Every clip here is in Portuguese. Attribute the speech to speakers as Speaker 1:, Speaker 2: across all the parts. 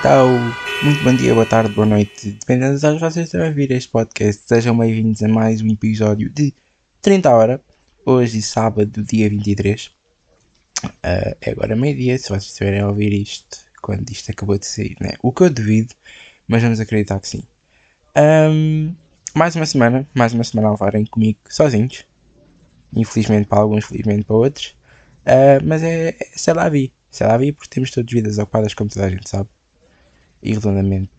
Speaker 1: Então, muito bom dia, boa tarde, boa noite, dependendo das horas vocês estão a ouvir este podcast. Sejam bem-vindos a mais um episódio de 30 horas. Hoje, sábado, dia 23. Uh, é agora meio-dia, se vocês estiverem a ouvir isto quando isto acabou de sair, né? O que eu devido, mas vamos acreditar que sim. Um, mais uma semana, mais uma semana a levarem comigo sozinhos. Infelizmente para alguns, felizmente para outros. Uh, mas é, é sei lá, vi. Sei lá, vi porque temos todas vidas ocupadas, como toda a gente sabe e redondamente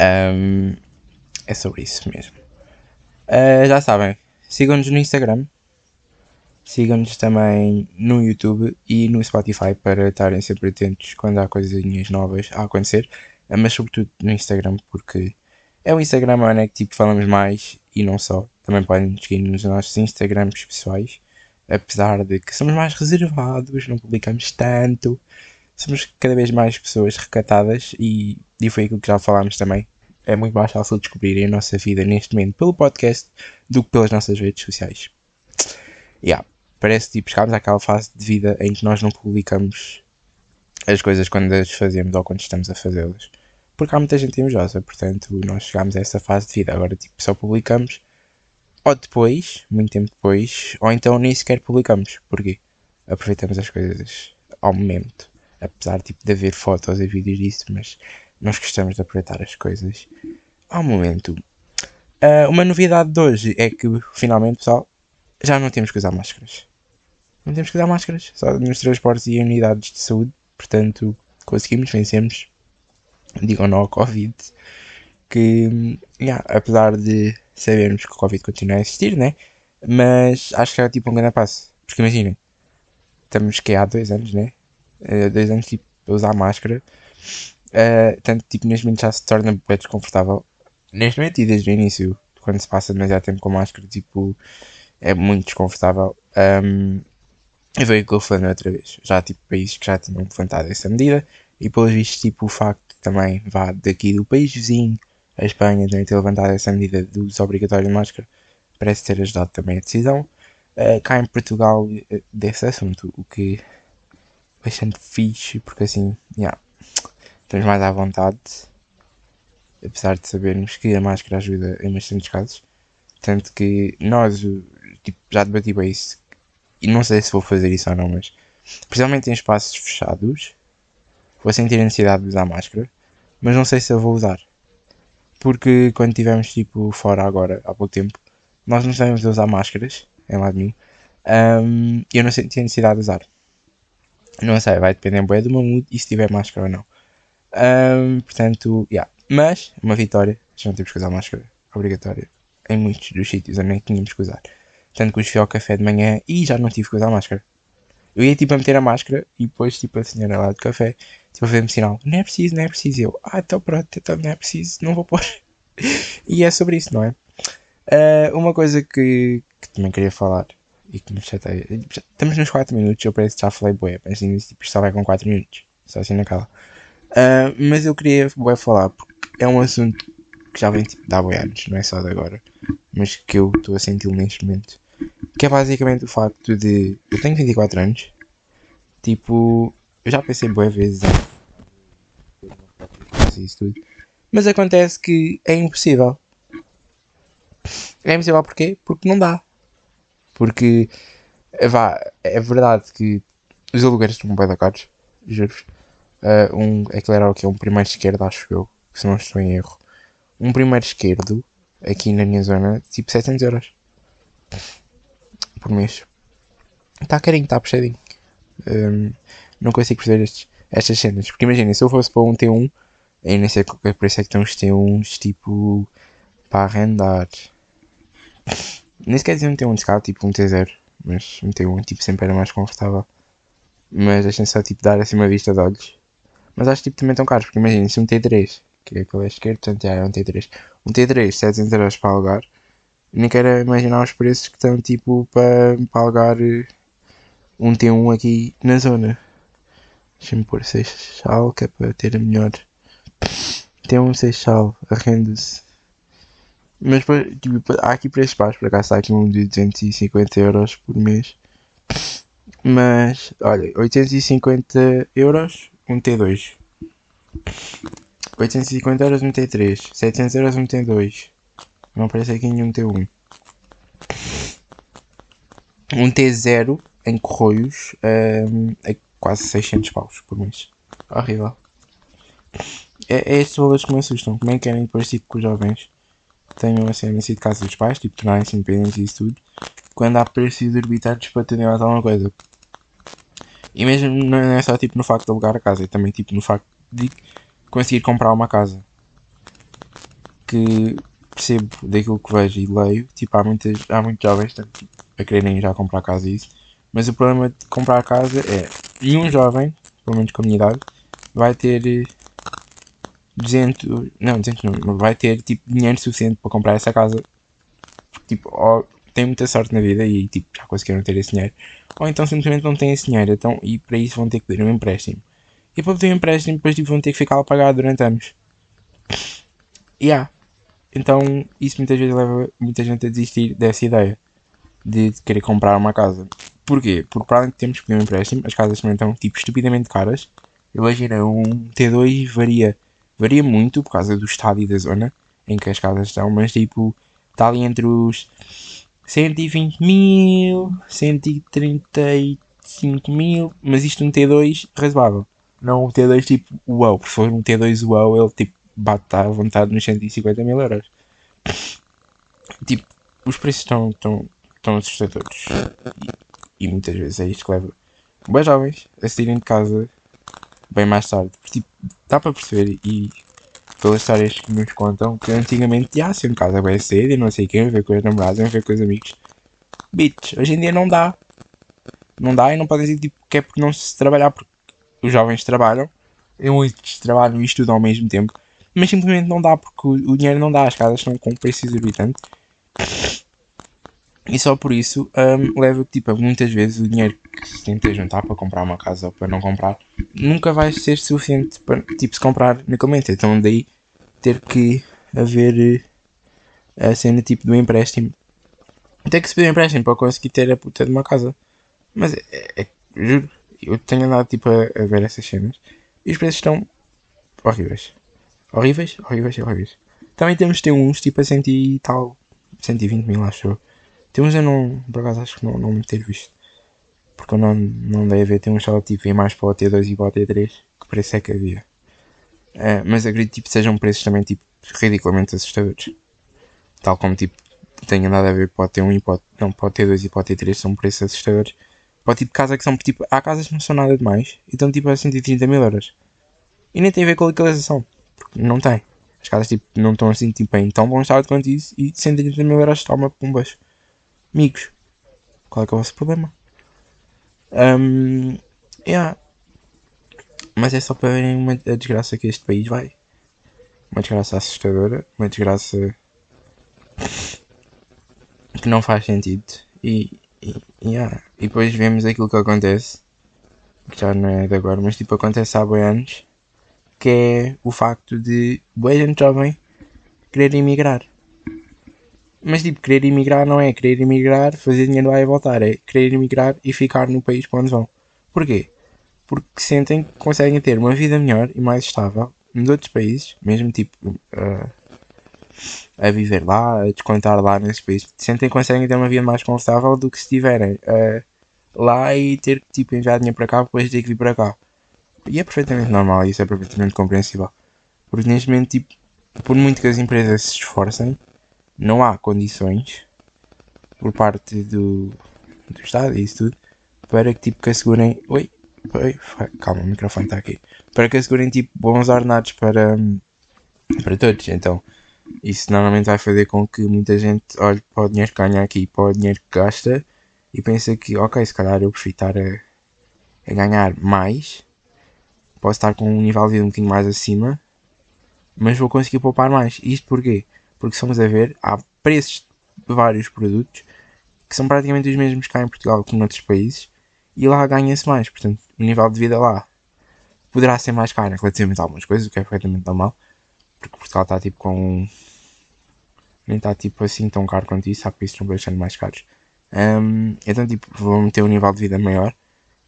Speaker 1: um, é sobre isso mesmo. Uh, já sabem, sigam-nos no Instagram, sigam-nos também no YouTube e no Spotify para estarem sempre atentos quando há coisinhas novas a acontecer, uh, mas sobretudo no Instagram porque é o Instagram onde é que tipo, falamos mais e não só. Também podem seguir nos nossos Instagrams pessoais, apesar de que somos mais reservados, não publicamos tanto somos cada vez mais pessoas recatadas e, e foi aquilo que já falámos também. É muito mais fácil descobrir a nossa vida neste momento pelo podcast do que pelas nossas redes sociais. Yeah, parece tipo chegámos àquela fase de vida em que nós não publicamos as coisas quando as fazemos ou quando estamos a fazê-las. Porque há muita gente invejosa, portanto nós chegámos a essa fase de vida. Agora tipo só publicamos ou depois, muito tempo depois, ou então nem sequer publicamos. Porquê? Aproveitamos as coisas ao momento apesar tipo, de haver fotos e vídeos disso, mas nós gostamos de aproveitar as coisas ao momento. Uh, uma novidade de hoje é que finalmente, pessoal, já não temos que usar máscaras. Não temos que usar máscaras, só nos transportes e unidades de saúde, portanto conseguimos, vencemos. Digam não ao Covid. Que, yeah, apesar de sabermos que o Covid continua a existir, né? Mas acho que é tipo um grande passo. Porque imaginem, estamos que há dois anos, né? Uh, dois anos tipo, a usar máscara. Uh, tanto tipo neste momento já se torna bem desconfortável. Neste momento e desde o início, quando se passa demasiado tempo com máscara, tipo, é muito desconfortável. Um, e foi o que eu falei outra vez. Já tipo países que já tinham levantado essa medida e pelos vistos tipo o facto também vá daqui do país vizinho, a Espanha também ter levantado essa medida do uso obrigatório de máscara, parece ter ajudado também a decisão. Uh, cá em Portugal desse assunto, o que bastante fixe, porque assim, yeah, estamos mais à vontade, apesar de sabermos que a máscara ajuda em bastantes casos. Tanto que nós, tipo, já debati bem isso, e não sei se vou fazer isso ou não, mas principalmente em espaços fechados, vou sentir a necessidade de usar máscara, mas não sei se eu vou usar. Porque quando estivemos tipo fora agora, há pouco tempo, nós não sabemos usar máscaras, em lado nenhum, um, e eu não senti a necessidade de usar. Não sei, vai depender bem do mood e se tiver máscara ou não. Um, portanto, yeah. Mas, uma vitória, já não temos que usar máscara obrigatória em muitos dos sítios onde nem tínhamos que usar. Tanto que os fui ao café de manhã e já não tive que usar máscara. Eu ia tipo a meter a máscara e depois tipo a senhora lá do café tipo a fazer-me sinal, não é preciso, não é preciso. Eu, ah, então pronto, então não é preciso, não vou pôr. e é sobre isso, não é? Uh, uma coisa que, que também queria falar e que nos chateia. Estamos nos 4 minutos, eu parece que já falei bué, mas assim, tipo, só vai com 4 minutos, só assim naquela. Uh, mas eu queria bué falar, porque é um assunto que já vem tipo, de bué anos, não é só de agora, mas que eu estou a sentir neste momento. Que é basicamente o facto de. Eu tenho 24 anos, tipo, eu já pensei bué vezes isso tudo, mas acontece que é impossível. É impossível porquê? Porque não dá. Porque, eh, vá, é verdade que os aluguéis estão bem da caros, juro-vos. Uh, um, aquele era o que? Um primeiro esquerdo, acho eu, se não estou em erro. Um primeiro esquerdo, aqui na minha zona, tipo 700 euros por mês. Está carinho, está puxadinho. Um, não consigo perceber estes, estas cenas. Porque imaginem, se eu fosse para um T1, aí nem sei qual é por isso é que estão os T1s tipo para arrendar. Nem sequer dizer um T1 de escala, tipo um T0, mas um T1 tipo, sempre era mais confortável. Mas deixem só tipo, dar assim uma vista de olhos. Mas acho que tipo, também tão caros, porque imaginem se um T3, que é aquele esquerdo, portanto é um T3. Um T3, 700 euros para alugar. Nem quero imaginar os preços que estão tipo para, para alugar eh, um T1 aqui na zona. Deixa-me pôr Seixal, que é para ter a melhor. T1 Seixal, arrenda-se mas tipo, há aqui preços baixos, por acaso está aqui um de 250 euros por mês. Mas, olha, 850 euros, um T2. 850 euros um T3, 700 euros um T2. Não aparece aqui nenhum T1. Um T0 em Corroios um, é quase 600 paus por mês. Horrível. É, é estes valores que me assustam. Como é que querem tipo que os jovens tenham a cena de casa dos pais, tipo, tornarem-se independentes e isso tudo, quando há preços exorbitantes para terem mais alguma coisa. E mesmo não é só tipo no facto de alugar a casa, é também tipo no facto de conseguir comprar uma casa. Que percebo daquilo que vejo e leio, tipo, há, muitas, há muitos jovens tipo, a quererem já comprar casa e isso. Mas o problema de comprar casa é nenhum jovem, pelo menos com a minha idade, vai ter 200, não, 200 não, vai ter tipo dinheiro suficiente para comprar essa casa. Tipo, ou tem muita sorte na vida e tipo, já conseguiram ter esse dinheiro. Ou então simplesmente não têm esse dinheiro então, e para isso vão ter que pedir um empréstimo. E para pedir um empréstimo depois tipo, vão ter que ficar a pagar durante anos. E yeah. Então isso muitas vezes leva muita gente a desistir dessa ideia de querer comprar uma casa. Porquê? Porque para além de termos que pedir um empréstimo, as casas também estão tipo estupidamente caras. Imagina, um T2 varia, varia muito por causa do estado e da zona em que as casas estão, mas tipo, está ali entre os 120 mil, 135 mil, mas isto um T2 razoável. Não um T2 tipo uau, se for um T2 uau, ele tipo bate à vontade nos 150 mil euros. Tipo, os preços estão, estão, estão assustadores. E, e muitas vezes é isto que leva bem jovens a saírem de casa bem mais tarde. Porque, tipo, dá para perceber e pelas histórias que nos contam que antigamente já se em casa bem cedo e não sei quem, ver com os namorados, ver com os amigos. Bitch, hoje em dia não dá. Não dá e não podem dizer tipo, que é porque não se trabalhar, porque os jovens trabalham, e muitos trabalham e estudam ao mesmo tempo, mas simplesmente não dá porque o, dinheiro não dá, as casas estão com preço exorbitante. E só por isso um, leva tipo, muitas vezes o dinheiro que se tenta juntar para comprar uma casa ou para não comprar nunca vai ser suficiente para tipo, se comprar naquele Então daí ter que haver eh, a cena tipo do empréstimo. Tem que se pedir um empréstimo para conseguir ter a puta de uma casa. Mas é, é, juro, eu tenho andado tipo a, a, ver essas cenas e os preços estão horríveis. Horríveis, horríveis, horríveis. Também temos ter uns tipo a cento e tal, 120 mil acho eu. Tem uns eu não, por acaso acho que não, não me ter visto. Porque eu não, não dei a ver, tem uns só tipo em mais para o T2 e para o T3, que preço é que havia. É, mas acredito tipo sejam preços também tipo ridiculamente assustadores. Tal como tipo tenha nada a ver para o T1 e para o, não, para o T2 e para o T3 são preços assustadores. Para o tipo de casa que são tipo. Há casas que não são nada demais e estão tipo a 130 mil euros. E nem tem a ver com a localização. Porque não tem. As casas tipo, não estão assim tipo, em tão bom estado quanto isso e 130 mil euros toma pumbas. Amigos, qual é que é o vosso problema? Um, yeah. Mas é só para verem uma, a desgraça que este país vai. Uma desgraça assustadora, uma desgraça que não faz sentido. E, e, yeah. e depois vemos aquilo que acontece, que já não é de agora, mas tipo acontece há bem anos, que é o facto de boa gente jovem querer emigrar. Mas tipo, querer emigrar não é querer emigrar, fazer dinheiro lá e voltar, é querer emigrar e ficar no país para onde vão. Porquê? Porque sentem que conseguem ter uma vida melhor e mais estável nos outros países, mesmo tipo uh, a viver lá, a descontar lá nesses países, sentem que conseguem ter uma vida mais confortável do que se estiverem uh, lá e ter que tipo, enviar dinheiro para cá depois ter que vir para cá. E é perfeitamente normal, isso é perfeitamente compreensível. Porque neste momento, tipo, por muito que as empresas se esforcem, não há condições por parte do, do Estado e isso tudo para que tipo que assegurem. Oi, oi, calma, o microfone está aqui. Para que assegurem tipo bons ordenados para, para todos. Então, isso normalmente vai fazer com que muita gente olhe para o dinheiro que ganha aqui para o dinheiro que gasta e pensa que, ok, se calhar eu estar a, a ganhar mais, posso estar com um nível de vida um bocadinho mais acima, mas vou conseguir poupar mais. Isto porquê? Porque estamos a ver, há preços de vários produtos que são praticamente os mesmos cá em Portugal que noutros países e lá ganha-se mais, portanto o nível de vida lá poderá ser mais caro relativamente a algumas coisas, o que é perfeitamente normal, porque Portugal está tipo com nem está tipo assim tão caro quanto isso, há países que estão mais caros. Um, então tipo vão ter um nível de vida maior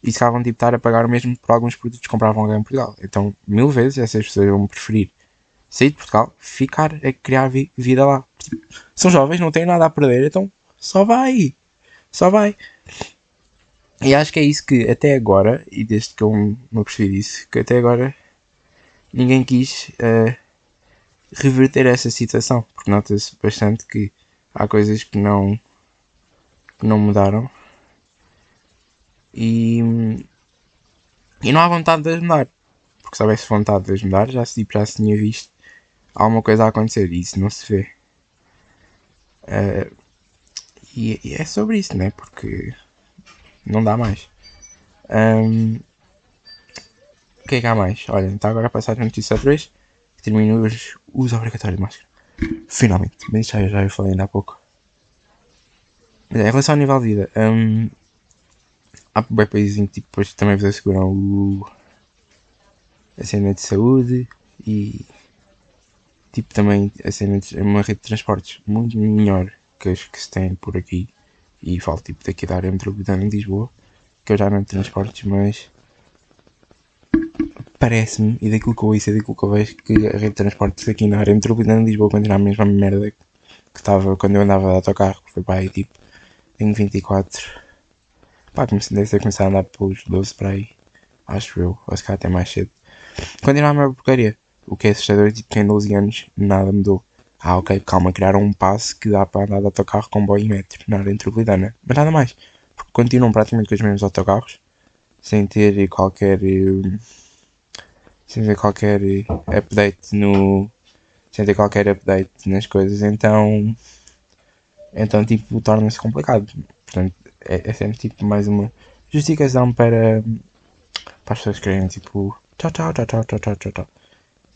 Speaker 1: e se calhar vão tipo, estar a pagar o mesmo por alguns produtos que compravam lá em Portugal. Então, mil vezes essas pessoas vão preferir sair de Portugal, ficar a criar vi vida lá. São jovens, não têm nada a perder, então só vai. Só vai. E acho que é isso que até agora, e desde que eu me apercebi disso, que até agora ninguém quis uh, reverter essa situação. Porque nota-se bastante que há coisas que não, que não mudaram. E, e não há vontade de as mudar. Porque se houvesse vontade de as mudar, já se, já se tinha visto alguma coisa a acontecer. Isso não se vê. Uh, e, e, é sobre isso, né? Porque não dá mais. Um, o que é que há mais? Olha, está agora a passar a notícia 3. Termino os uso obrigatório de máscara. Finalmente. Mas já, já eu falei ainda há pouco. Mas, em relação ao nível de vida, um, há bem países em que tipo, depois também vos asseguram o, a cena de saúde e tipo também a cena de uma rede de transportes muito melhor que as que se tem por aqui. E falo tipo daqui da área metropolitana em Lisboa, que eu já não tenho transportes, mas parece-me, e daquilo que eu ouço e daquilo que eu vejo, que a rede de transportes aqui na área metropolitana de Lisboa continua a mesma merda que estava quando eu andava de autocarro, que foi para aí tipo, tenho 24, pá, comecei, a andar pelos 12 para aí, acho eu, ou se calhar até mais cedo. Continua a mesma porcaria, o que é assustador, tipo, que em 12 anos nada mudou. Ah, ok, calma, criaram um passe que dá para andar de autocarro, comboio e metro na área metropolitana. Mas nada mais. Porque continuam praticamente com os mesmos autocarros, sem ter qualquer. Eh, sem ter qualquer update no. sem ter qualquer update nas coisas, então. Então, tipo, torna-se complicado. Portanto, é, é, sempre tipo mais uma justificação para. para as pessoas querem, tipo. Tchau, tchau, tchau, tchau, tchau, tchau, tchau.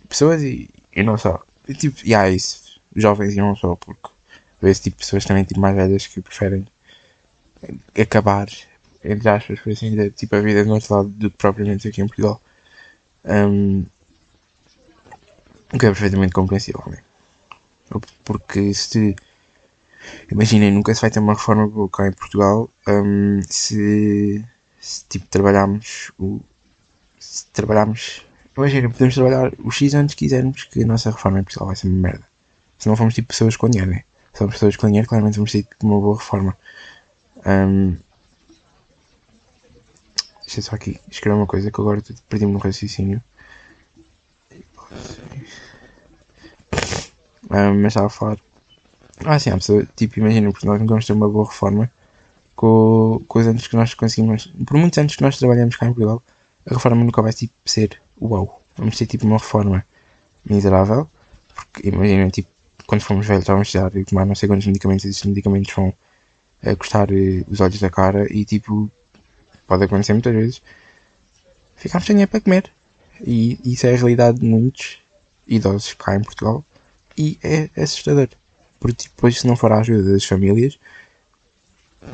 Speaker 1: Pessoas e, e não só. E, tipo, e yeah, isso jovens e não só, porque vê-se tipo pessoas também tipo, mais velhas que preferem acabar, entre aspas, por assim dizer, tipo a vida do nosso lado do que propriamente aqui em Portugal. Um, o que é perfeitamente compreensível, né? Porque se imaginem, nunca se vai ter uma reforma boa cá em Portugal um, se, se tipo trabalharmos o se trabalharmos imaginem, podemos trabalhar os X anos que quisermos que a nossa reforma em Portugal vai ser uma merda se não formos tipo pessoas com dinheiro, né? Se pessoas com dinheiro, claramente vamos ter tipo, uma boa reforma. Um, deixa só aqui escrever uma coisa que agora perdi-me no raciocínio. Um, mas estava a falar. Ah, sim, pessoa, tipo, imagina, porque nós não vamos ter uma boa reforma com, com os anos que nós conseguimos. Por muitos anos que nós trabalhamos cá em Portugal, a reforma nunca vai tipo, ser uau. Vamos ter tipo uma reforma miserável. Porque imagina, tipo, quando formos velhos já vamos precisar de tomar não sei quantos medicamentos, esses medicamentos vão uh, custar uh, os olhos da cara e tipo, pode acontecer muitas vezes, ficamos sem dinheiro para comer. E isso é a realidade de muitos idosos cá em Portugal e é, assustador. Porque tipo, depois se não for a ajuda das famílias,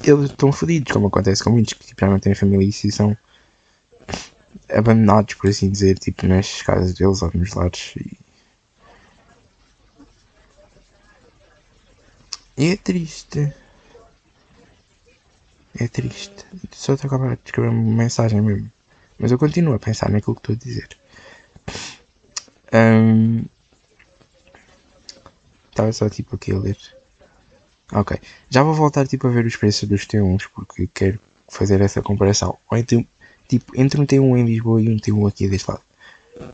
Speaker 1: eles estão fodidos, como acontece com muitos que tipo, já não têm família e são abandonados, por assim dizer, tipo, nas casas deles ou nos lares. E é triste. É triste. Só estou a acabar de escrever uma mensagem mesmo. Mas eu continuo a pensar naquilo que estou a dizer. Estava um, só tipo aqui a ler. Ok. Já vou voltar tipo a ver os preços dos T1s porque quero fazer essa comparação. Ou entre, tipo, entre um T1 em Lisboa e um T1 aqui deste lado.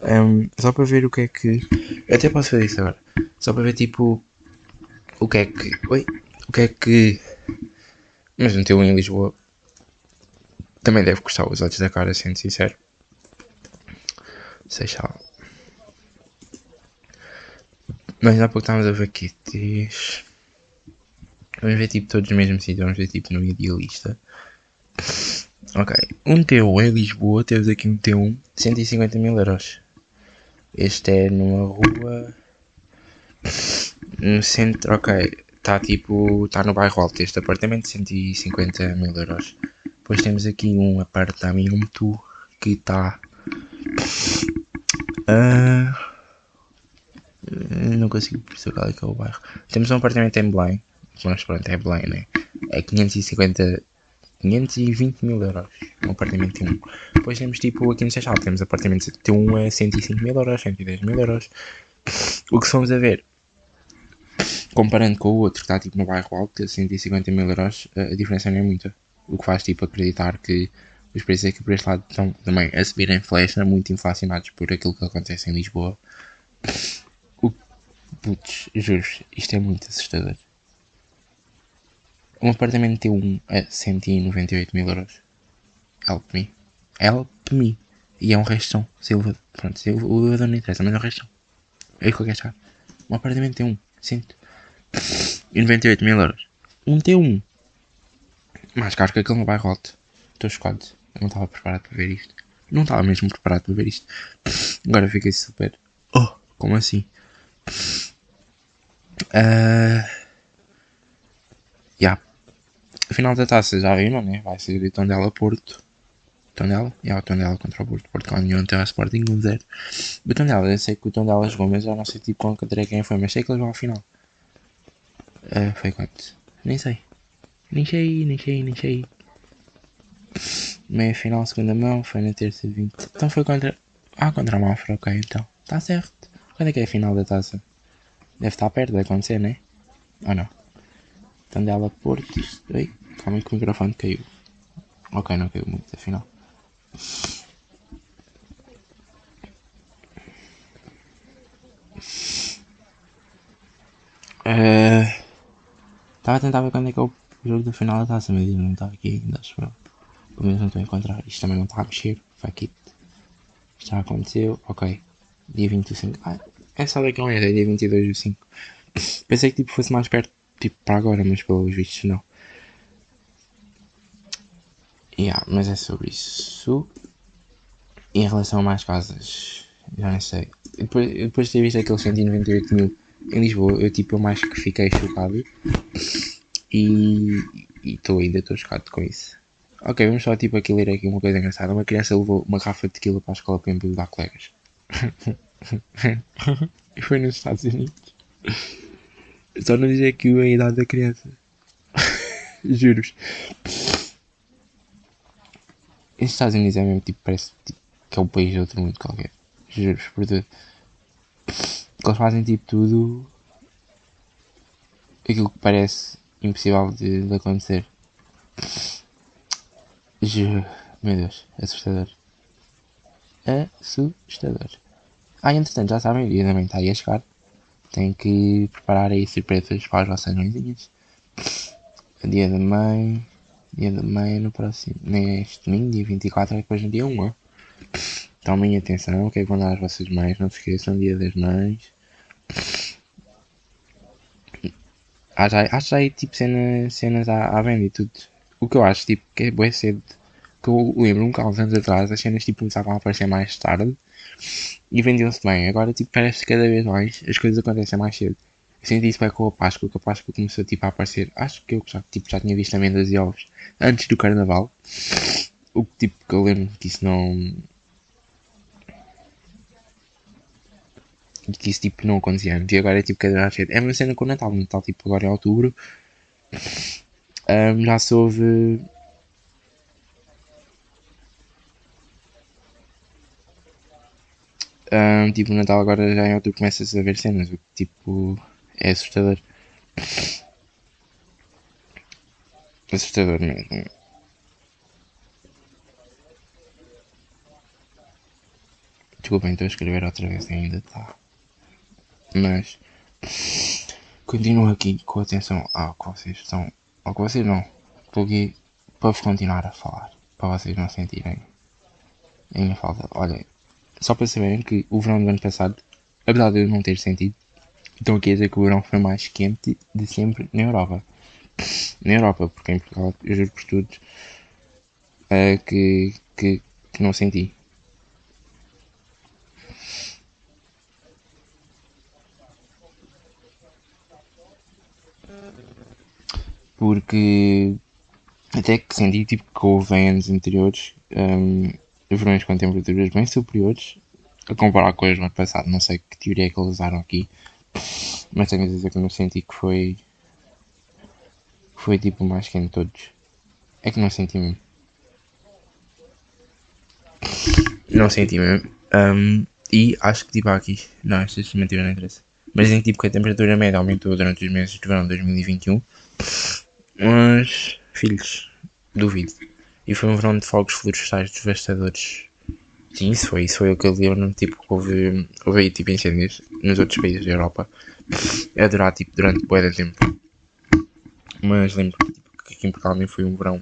Speaker 1: Um, só para ver o que é que. Eu até posso fazer isso agora. Só para ver tipo o que é que. Oi? O que é que. Mas um teu em Lisboa também deve custar os olhos da cara, sendo sincero. Seja. Mas há pouco estávamos a ver kits. Vamos ver tipo todos no mesmo sítio, vamos ver tipo no idealista. Ok, um T1 em Lisboa, temos aqui um T1 150 mil euros. Este é numa rua no centro, ok, está tipo, está no bairro alto este apartamento, 150 mil euros. Depois temos aqui um apartamento que está. Uh, não consigo perceber qual é que é o bairro. Temos um apartamento em Belém, mas pronto, é Belém, né? É 550 520 mil euros. Um apartamento T1. Depois temos tipo aqui no Seixal, temos apartamentos T1 a 105 mil euros, 110 mil euros. O que fomos a ver, comparando com o outro que está tipo no bairro alto, a 150 mil euros, a diferença não é muita. O que faz tipo acreditar que os preços aqui por este lado estão também a subir em flecha, muito inflacionados por aquilo que acontece em Lisboa. O, putz, juro isto é muito assustador. Um apartamento T1 a 198 mil euros. Help me. Help me. E é um restão. Silva. Pronto, Silva, o elevador não interessa, mas é um restão. É o que eu quero achar. Um apartamento T1. 198 mil euros. Um T1. Mais caro que aquele no bairro alto. Estou chocado. Eu não estava preparado para ver isto. Não estava mesmo preparado para ver isto. Agora fiquei super. Oh, como assim? Uh... Yeah. A final da taça já viram, né? Vai ser o Tondela Porto. Tondela? É o Tondela contra o Porto. Porto ganhou ontem ao Sporting 1-0. O Tondela, eu sei que o Tondela jogou, mas já não sei tipo contra quem foi, mas sei que eles vão ao final. Uh, foi quanto? Nem sei. Nem sei, nem sei, nem sei. Meia final, segunda mão, foi na terça de 20. Então foi contra. Ah, contra a Mafra, ok, então. Está certo. Quando é que é a final da taça? Deve estar perto de acontecer, né? Ou não? Tondela Porto. Oi, calma que o microfone caiu. Ok, não caiu muito, afinal. Estava uh, a tentar ver quando é que é o jogo da final da taça, mas não está aqui ainda, acho. Pelo menos não estou a encontrar. Isto também não está a mexer. Fuck it. Isto já aconteceu. Ok. Dia 25. Ah, é só daqui a um mês, é dia 22 do 5. Pensei que tipo, fosse mais perto, tipo, para agora, mas pelos vistos não. Yeah, mas é sobre isso. Em relação a mais casas, já não sei. Depois, depois de ter visto aqueles 198 mil em Lisboa, eu tipo, eu mais que fiquei chocado. E estou ainda estou chocado com isso. Ok, vamos só tipo aqui ler aqui uma coisa engraçada. Uma criança levou uma garrafa de tequila para a escola para embebedar colegas. e foi nos Estados Unidos. Só não dizer que a idade da criança. Juros. Estes Estados Unidos é mesmo tipo, parece tipo, que é o país de outro mundo qualquer. Juros por tudo. Eles fazem tipo tudo aquilo que parece impossível de, de acontecer. Juro. Meu Deus, assustador. Assustador. Ah, entretanto, já sabem, o mãe está aí a chegar. Tenho que preparar aí surpresas para as vossas mãezinhas. Dia da mãe. Da mãe no próximo. Neste domingo, dia 24, é depois no dia 1. Ó. Tomem atenção, que é dar às vossas mães? Não se esqueçam, dia das mães. Acho já aí tipo cena, cenas à, à venda e tudo. O que eu acho tipo, que é bem cedo. Que eu lembro-me que há uns anos atrás as cenas tipo, começavam a aparecer mais tarde e vendiam-se bem. Agora tipo, parece que cada vez mais as coisas acontecem mais cedo. Eu senti isso bem com a Páscoa, que a Páscoa começou tipo, a aparecer. Acho que eu já, tipo, já tinha visto amêndoas e ovos antes do carnaval. O que tipo que eu lembro que isso não. Que isso tipo não acontecia antes. E agora é tipo cada vez mais cedo. É uma cena com o Natal. O Natal tipo agora é outubro um, já soube. Um, tipo, no Natal agora já em outubro começas a ver cenas, o tipo é assustador. Assustador mesmo. Desculpem, estou a escrever outra vez ainda, tá? Mas continuo aqui com atenção ao que vocês estão ou que vocês não. Estou aqui para vos continuar a falar. Para vocês não sentirem a minha falta. Olha, só para saberem que o verão do ano passado, apesar de eu não ter sentido, aqui a dizer que o verão foi mais quente de sempre na Europa. Na Europa, porque em Portugal, eu juro por tudo, uh, que, que, que não senti. porque até que senti tipo, que houve em anos anteriores um, verões com temperaturas bem superiores a comparar com as do ano passado. Não sei que teoria é que eles usaram aqui, mas tenho a dizer que não senti que foi foi tipo mais quente todos. É que não senti mesmo. Não senti mesmo. Um, e acho que tipo aqui. Não, esta estimativa não interessa. Mas dizem tipo que a temperatura média aumentou durante os meses de verão de 2021. Mas, filhos, duvido. E foi um verão de fogos florestais devastadores. Sim, isso foi, isso foi o que eu lembro. Tipo, houve, houve aí tipo incêndios nos outros países da Europa. É durar tipo durante bué de tempo. Mas lembro tipo, que aqui em Portugal nem foi um verão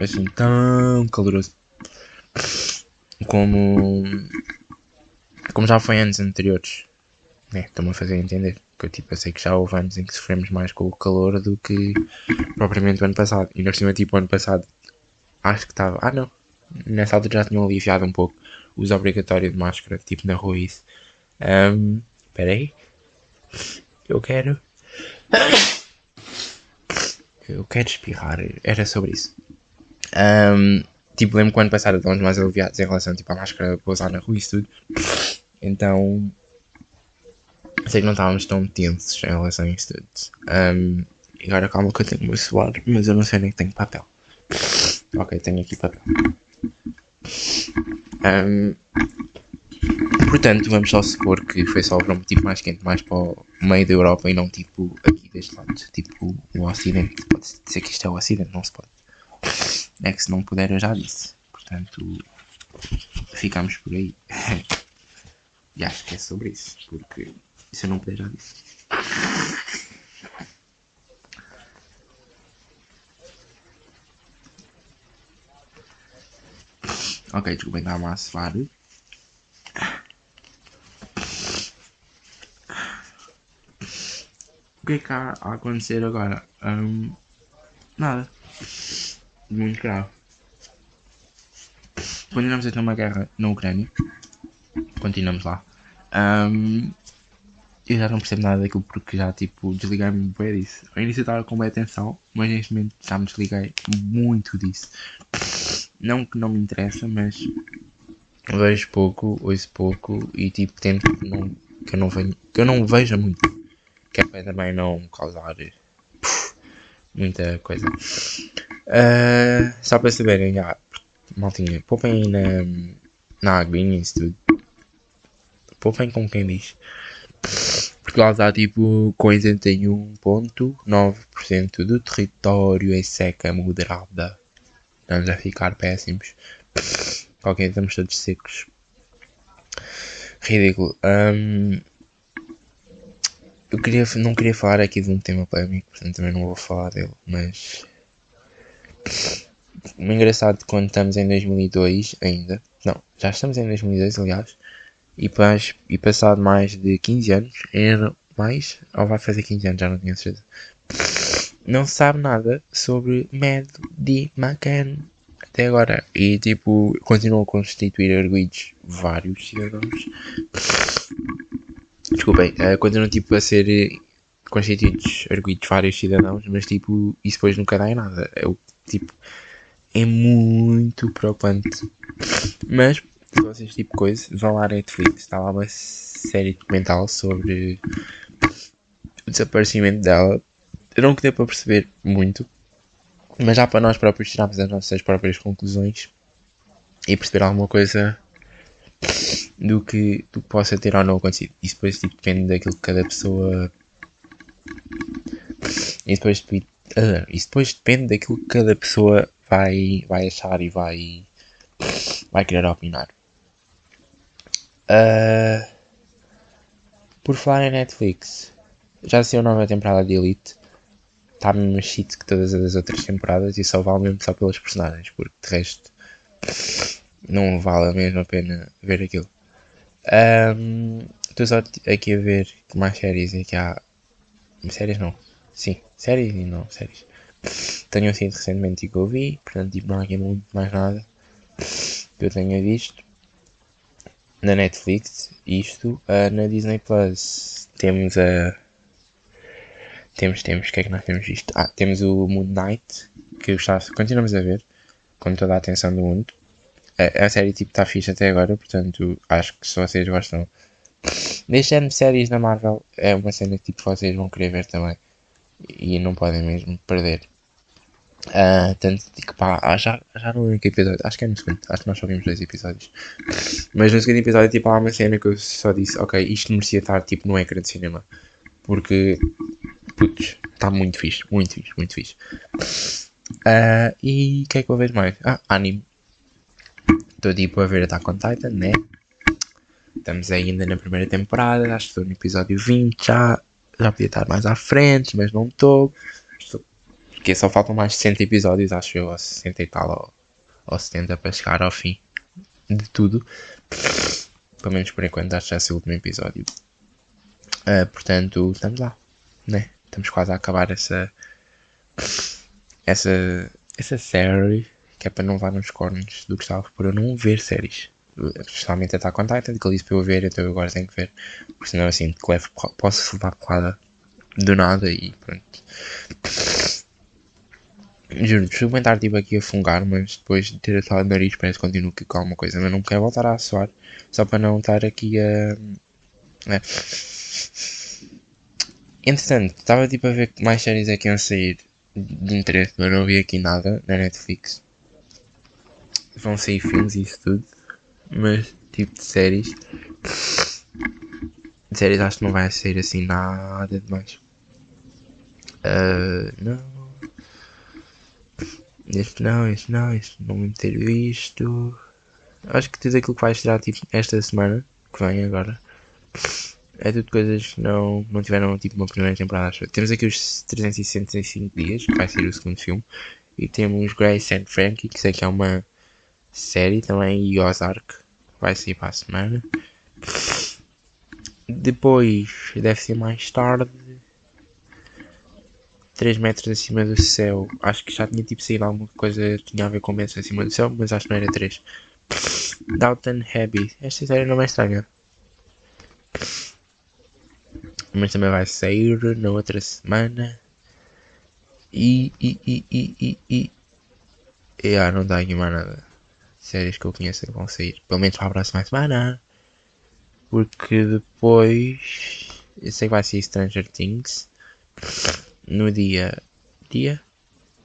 Speaker 1: assim tão caloroso como como já foi anos anteriores. É, Estou-me a fazer entender. Que eu tipo, eu sei que já houve anos em que sofremos mais com o calor do que propriamente o ano passado. E nós cima, tipo, o ano passado acho que estava. Ah não. Nessa altura já tinham aliviado um pouco o uso obrigatório de máscara, tipo na rua isso. Um, espera aí. Eu quero. Eu quero espirrar. Era sobre isso. Um, tipo, lembro que o ano passado estávamos mais aliviados em relação tipo, à máscara para usar na rua e isso tudo. Então, sei que não estávamos tão tensos em relação a isso tudo. Um, agora calma que eu tenho o meu suor, mas eu não sei nem que tenho papel. Ok, tenho aqui papel. Um, portanto, vamos só supor que foi só o verão tipo mais quente, mais para o meio da Europa e não tipo aqui deste lado, tipo o Ocidente. Pode dizer que isto é o Ocidente, não se pode. É que se não puder eu já disse. Portanto, ficamos por aí. e acho que é sobre isso, porque se eu não puder já disse. Ok, desculpem, dá-me a suar. O que é que há a acontecer agora? Um, nada. Muito grave. Continuamos a ter uma guerra na Ucrânia. Continuamos lá. Um, eu já não percebo nada daquilo porque já tipo desliguei-me bem disso. Ao início eu estava com boa atenção, mas neste momento já me desliguei muito disso. Não que não me interessa, mas vejo pouco, ouço pouco e tipo tento que, não, que eu não venho, que eu não veja muito. Que é para também não causar puf, muita coisa. Uh, só para saberem, já, maltinha, poupem na, na aguinha isso tudo. Poupem como quem diz. Portugal está tipo com 81,9% do território em seca moderada. Estamos a ficar péssimos. Ok, estamos todos secos. Ridículo. Um, eu queria, não queria falar aqui de um tema polémico, portanto também não vou falar dele, mas. O engraçado quando estamos em 2002 ainda. Não, já estamos em 2002, aliás. E, e passado mais de 15 anos, era mais, ou vai fazer 15 anos, já não tenho certeza não sabe nada sobre Mad D. McCann até agora. E tipo, continuam a constituir arguidos vários cidadãos. Desculpem, uh, continuam tipo a ser eh, constituídos arguidos vários cidadãos, mas tipo, isso depois nunca dá em nada. É o tipo, é muito preocupante. Mas, se vocês tipo coisa, vão lá na Netflix, está lá uma série documental sobre o desaparecimento dela não deu para perceber muito, mas já para nós próprios tirarmos as nossas próprias conclusões e perceber alguma coisa do que, do que possa ter ou não acontecido. Isso depois tipo, depende daquilo que cada pessoa. E depois, uh, isso depois depende daquilo que cada pessoa vai, vai achar e vai, vai querer opinar. Uh, por falar em Netflix, já saiu a nova temporada de Elite está mesmo shit que todas as outras temporadas e só vale mesmo só pelos personagens, porque de resto não vale a mesma pena ver aquilo. Estou um, só aqui a ver que mais séries é que há. Séries não. Sim, séries e não séries. Tenho sido recentemente que eu vi, portanto tipo, não há aqui muito mais nada que eu tenha visto. Na Netflix, isto, uh, na Disney Plus temos a temos, temos, o que é que nós temos visto? Ah, temos o Moon Knight, que continuamos a ver, com toda a atenção do mundo. A, a série tipo está fixe até agora, portanto acho que se vocês gostam deste ano de séries da Marvel, é uma cena que tipo vocês vão querer ver também. E não podem mesmo perder. Uh, tanto que pá, ah, já, já no único episódio, acho que é no segundo, acho que nós só vimos dois episódios. Mas no segundo episódio, tipo, há uma cena que eu só disse, ok, isto merecia estar tipo no ecrã de cinema. Porque, putz, está muito fixe, muito fixe, muito fixe. Uh, e o que é que eu vejo mais? Ah, anime. Estou tipo a ver Attack on Titan, né? Estamos ainda na primeira temporada, acho que estou no episódio 20 já. Já podia estar mais à frente, mas não estou. Porque só faltam mais 60 episódios, acho eu, ou 60 e tal, ou, ou 70 para chegar ao fim de tudo. Pelo menos por enquanto, acho que é o último episódio. Uh, portanto, estamos lá, né? Estamos quase a acabar essa. Essa. Essa série. Que é para não levar nos cornos do Gustavo por eu não ver séries. Especialmente Attack on Titan, que ele disse para eu ver, então eu agora tenho que ver. Porque senão assim, levo, posso levar colada do nada e pronto. Juro, desculpa comentar tipo aqui a fungar, mas depois de ter atado o nariz parece que continuo com alguma coisa. Mas não quero voltar a suar, só para não estar aqui a. É. Entretanto, estava tipo a ver que mais séries é que iam sair de interesse, mas não vi aqui nada na Netflix. Vão sair filmes e isso tudo, mas tipo de séries. De séries acho que não vai sair assim nada demais. Uh, não. Este não, este não, este não me meter isto. Acho que tudo aquilo que vai estrear tipo, esta semana, que vem agora, é tudo coisas que não, não tiveram tipo uma primeira temporada. Acho. Temos aqui os 365 dias, que vai ser o segundo filme, e temos Grace and Frankie, que sei que é uma série também, e Ozark, vai sair para a semana. Depois, deve ser mais tarde, 3 metros acima do céu. Acho que já tinha tipo saído alguma coisa que tinha a ver com metros acima do céu, mas acho que não era 3. Dalton Abbey. Esta série não é estranha. Mas também vai sair na outra semana. E. e. e. e. e. e. e ah, não dá aqui mais nada. Séries que eu conheço que vão sair. Pelo menos para a próxima semana. Porque depois. Eu sei que vai ser Stranger Things no dia. Dia?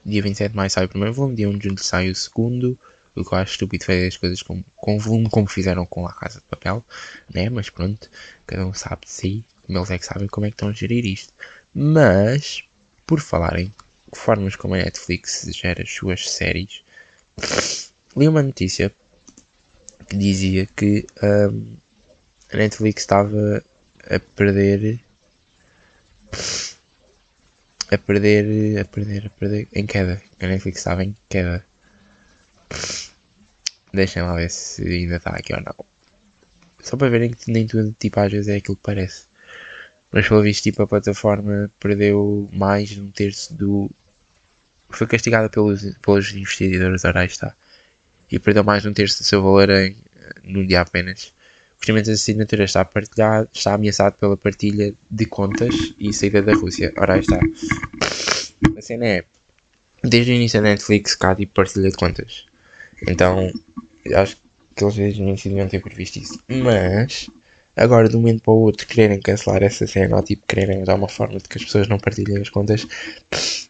Speaker 1: Dia 27 de maio sai o primeiro volume, dia 1 de junho sai o segundo. O que eu acho estúpido fazer as coisas com, com volume como fizeram com a Casa de Papel, né? Mas pronto, cada um sabe de si, como eles é que sabem como é que estão a gerir isto. Mas, por falarem formas como a Netflix gera as suas séries, li uma notícia que dizia que um, a Netflix estava a perder a perder, a perder, a perder, em queda. A Netflix estava em queda. Deixem lá ver se ainda está aqui ou não. Só para verem que nem tudo, tipo, às vezes é aquilo que parece. Mas pelo visto, tipo, a plataforma perdeu mais de um terço do. Foi castigada pelos, pelos investidores, ora está. E perdeu mais de um terço do seu valor em, num dia apenas procedimento de assinatura está, partilhado, está ameaçado pela partilha de contas e saída da Rússia. Ora, está. A cena é, desde o início da Netflix cá tipo partilha de contas. Então, acho que eles desde o início deviam ter previsto isso. Mas, agora de um momento para o outro quererem cancelar essa cena ou tipo quererem dar uma forma de que as pessoas não partilhem as contas, o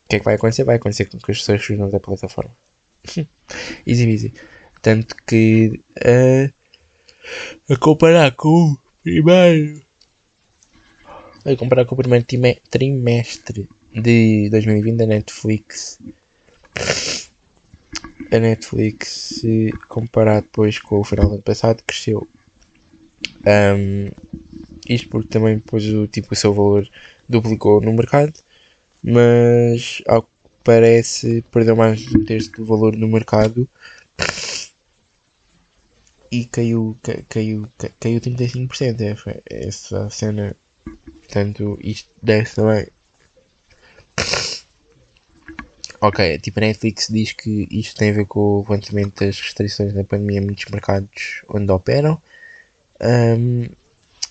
Speaker 1: que é que vai acontecer? Vai acontecer com que as pessoas fujam da plataforma. easy, easy. Tanto que... Uh, a comparar com o primeiro. A comparar com o primeiro trimestre de 2020 da Netflix. A Netflix, comparado depois com o final do ano passado, cresceu. Um, isto porque também depois o, tipo, o seu valor duplicou no mercado, mas ao que parece perdeu mais de um terço do valor no mercado e caiu, caiu, caiu 35%. É, essa cena. Portanto, isto desce também. Ok, tipo a Netflix diz que isto tem a ver com o levantamento das restrições da pandemia em muitos mercados onde operam. Um,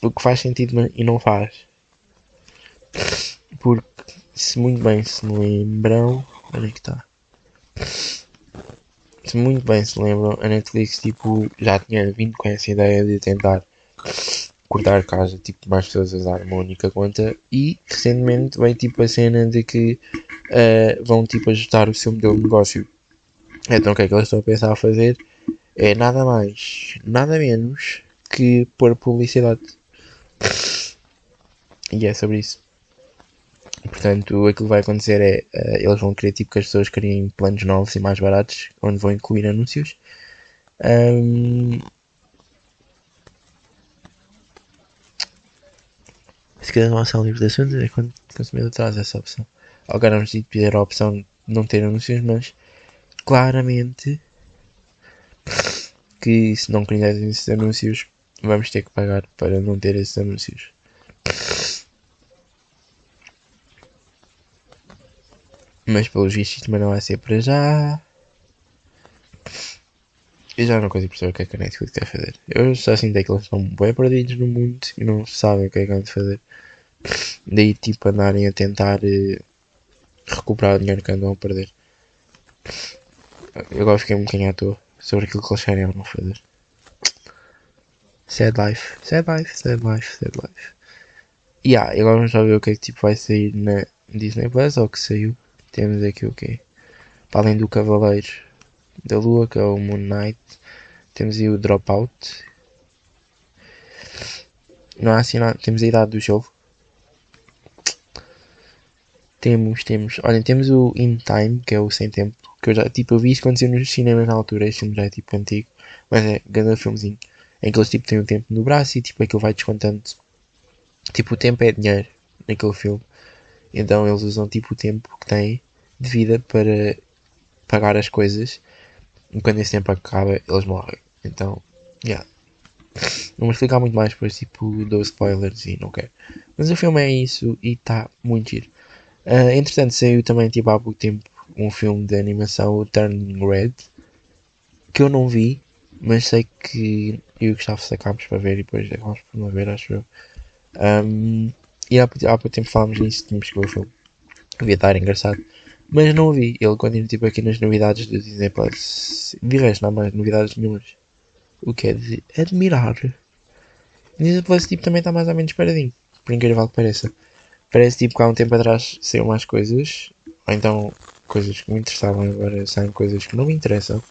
Speaker 1: o que faz sentido e não faz. Porque se muito bem se lembram. Onde é que está? se muito bem se lembram, a Netflix tipo, já tinha vindo com essa ideia de tentar cortar casa, tipo, mais pessoas usar uma única conta e recentemente veio tipo a cena de que uh, vão tipo ajustar o seu modelo de negócio. Então o que é que eles estão a pensar a fazer? É nada mais, nada menos que pôr publicidade. E é sobre isso. Portanto, aquilo que vai acontecer é uh, eles vão querer tipo que as pessoas criem planos novos e mais baratos, onde vão incluir anúncios. Um, se quiser ação livre de assuntos, é quando o consumidor traz essa opção. Agora vamos pedir a opção de não ter anúncios, mas claramente que se não quiserem esses anúncios, vamos ter que pagar para não ter esses anúncios. Mas pelos vistos também não vai ser para já. Eu já não consigo perceber o que é que a Netflix quer fazer. Eu só sinto é que eles estão bem perdidos no mundo e não sabem o que é que vão fazer. Daí tipo andarem a tentar uh, recuperar o dinheiro que andam a perder. Eu agora fiquei um bocadinho à toa sobre aquilo que eles querem ou não fazer. Sad life, sad life, sad life, sad life. E yeah, agora vamos já ver o que é que tipo vai sair na Disney Plus ou que saiu. Temos aqui o quê? Para além do Cavaleiro da Lua, que é o Moon Knight, temos aí o Dropout. Não há assim nada. Temos a idade do jogo. Temos, temos. Olha, temos o In Time, que é o Sem Tempo. Que eu já, tipo, eu vi isso acontecer nos cinemas na altura. Este filme já é tipo antigo. Mas é grande filmezinho. Em que eles tipo têm o tempo no braço e tipo aquilo vai descontando. Tipo, o tempo é dinheiro naquele filme. Então eles usam tipo o tempo que têm de vida para pagar as coisas. E quando esse tempo acaba, eles morrem. Então, yeah. Não vou explicar muito mais, pois tipo dou spoilers e não quero. Mas o filme é isso e está muito giro. Uh, entretanto, saiu também tipo, há pouco tempo um filme de animação, o Turning Red, que eu não vi, mas sei que eu e o Gustavo sacámos para ver e depois vamos por uma ver, acho eu. Um, e há, há pouco tempo falámos nisso, tínhamos que ver o filme. Devia estar engraçado. Mas não vi. Ele continua tipo aqui nas novidades do Disney Plus. De resto, não há mais novidades nenhumas. O que é de admirar. O Disney Plus tipo, também está mais ou menos paradinho. Por incrível que pareça. Parece tipo que há um tempo atrás saiu mais coisas. Ou então coisas que me interessavam agora saem coisas que não me interessam.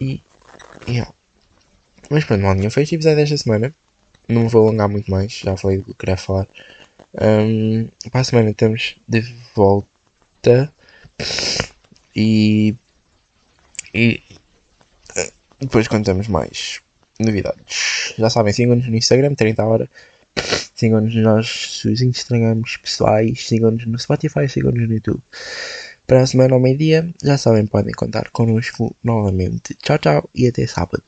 Speaker 1: E. Yeah. Mas pronto, mal nenhum. Foi este episódio desta semana. Não me vou alongar muito mais, já falei do que queria falar. Um, para a semana estamos de volta e, e depois contamos mais novidades. Já sabem, sigam-nos no Instagram, 30 horas. Sigam-nos nos nossos Instagrams pessoais, sigam-nos no Spotify, sigam-nos no YouTube. Para a semana ao meio-dia, já sabem, podem contar connosco novamente. Tchau, tchau e até sábado.